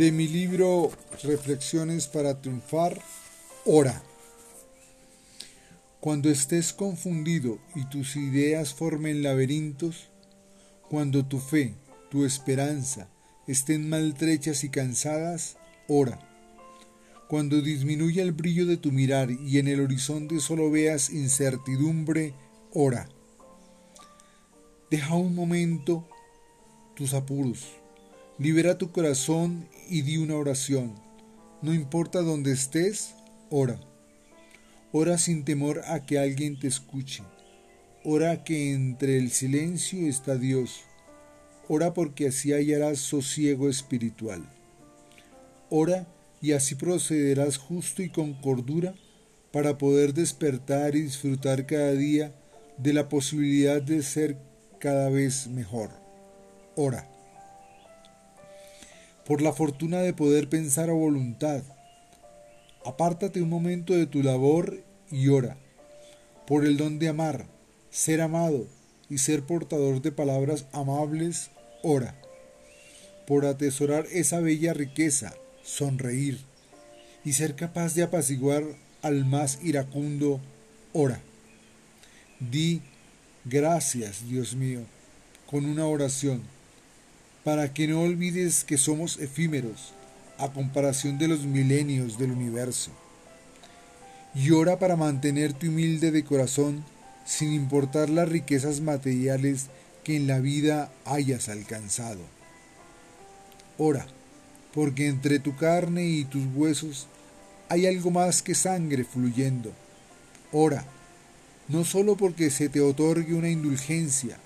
De mi libro Reflexiones para triunfar, ora. Cuando estés confundido y tus ideas formen laberintos, cuando tu fe, tu esperanza estén maltrechas y cansadas, ora. Cuando disminuya el brillo de tu mirar y en el horizonte solo veas incertidumbre, ora. Deja un momento tus apuros Libera tu corazón y di una oración. No importa dónde estés, ora. Ora sin temor a que alguien te escuche. Ora que entre el silencio está Dios. Ora porque así hallarás sosiego espiritual. Ora y así procederás justo y con cordura para poder despertar y disfrutar cada día de la posibilidad de ser cada vez mejor. Ora por la fortuna de poder pensar a voluntad. Apártate un momento de tu labor y ora, por el don de amar, ser amado y ser portador de palabras amables, ora, por atesorar esa bella riqueza, sonreír y ser capaz de apaciguar al más iracundo, ora. Di gracias, Dios mío, con una oración para que no olvides que somos efímeros a comparación de los milenios del universo. Y ora para mantenerte humilde de corazón sin importar las riquezas materiales que en la vida hayas alcanzado. Ora, porque entre tu carne y tus huesos hay algo más que sangre fluyendo. Ora, no solo porque se te otorgue una indulgencia,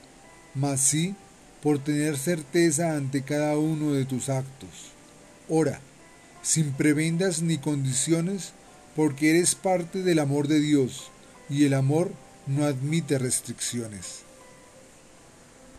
mas sí por tener certeza ante cada uno de tus actos. Ora, sin prebendas ni condiciones, porque eres parte del amor de Dios, y el amor no admite restricciones.